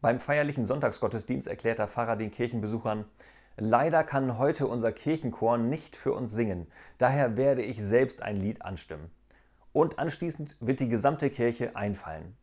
Beim feierlichen Sonntagsgottesdienst erklärt der Pfarrer den Kirchenbesuchern, Leider kann heute unser Kirchenchor nicht für uns singen, daher werde ich selbst ein Lied anstimmen. Und anschließend wird die gesamte Kirche einfallen.